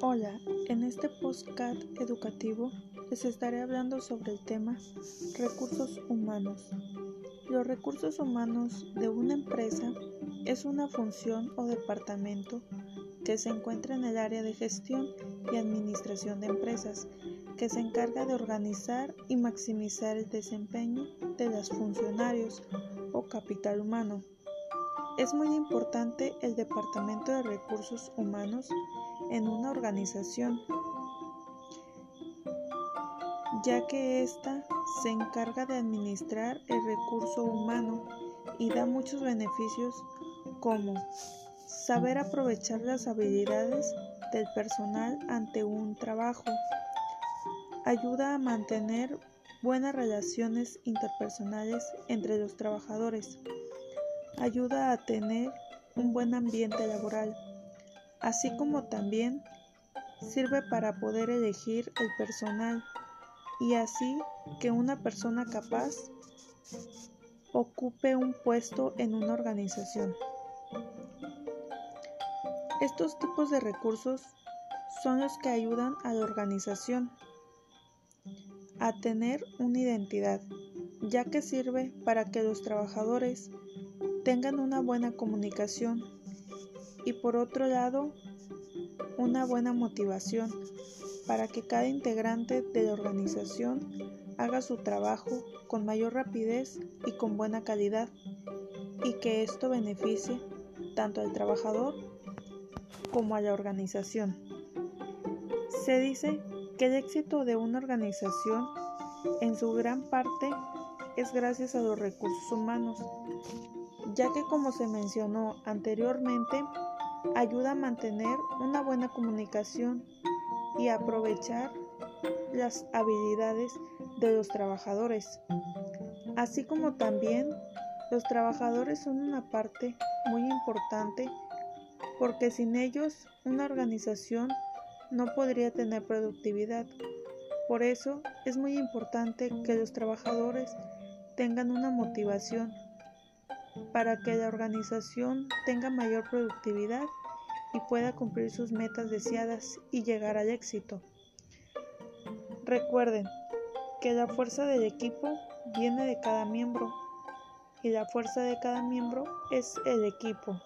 En este postcard educativo les estaré hablando sobre el tema recursos humanos. Los recursos humanos de una empresa es una función o departamento que se encuentra en el área de gestión y administración de empresas, que se encarga de organizar y maximizar el desempeño de los funcionarios o capital humano. Es muy importante el Departamento de Recursos Humanos en una organización, ya que ésta se encarga de administrar el recurso humano y da muchos beneficios como saber aprovechar las habilidades del personal ante un trabajo, ayuda a mantener buenas relaciones interpersonales entre los trabajadores, ayuda a tener un buen ambiente laboral, así como también sirve para poder elegir el personal y así que una persona capaz ocupe un puesto en una organización. Estos tipos de recursos son los que ayudan a la organización a tener una identidad, ya que sirve para que los trabajadores tengan una buena comunicación y por otro lado una buena motivación para que cada integrante de la organización haga su trabajo con mayor rapidez y con buena calidad y que esto beneficie tanto al trabajador como a la organización. Se dice que el éxito de una organización en su gran parte es gracias a los recursos humanos, ya que como se mencionó anteriormente, ayuda a mantener una buena comunicación y aprovechar las habilidades de los trabajadores, así como también los trabajadores son una parte muy importante porque sin ellos una organización no podría tener productividad. Por eso es muy importante que los trabajadores tengan una motivación para que la organización tenga mayor productividad y pueda cumplir sus metas deseadas y llegar al éxito. Recuerden que la fuerza del equipo viene de cada miembro y la fuerza de cada miembro es el equipo.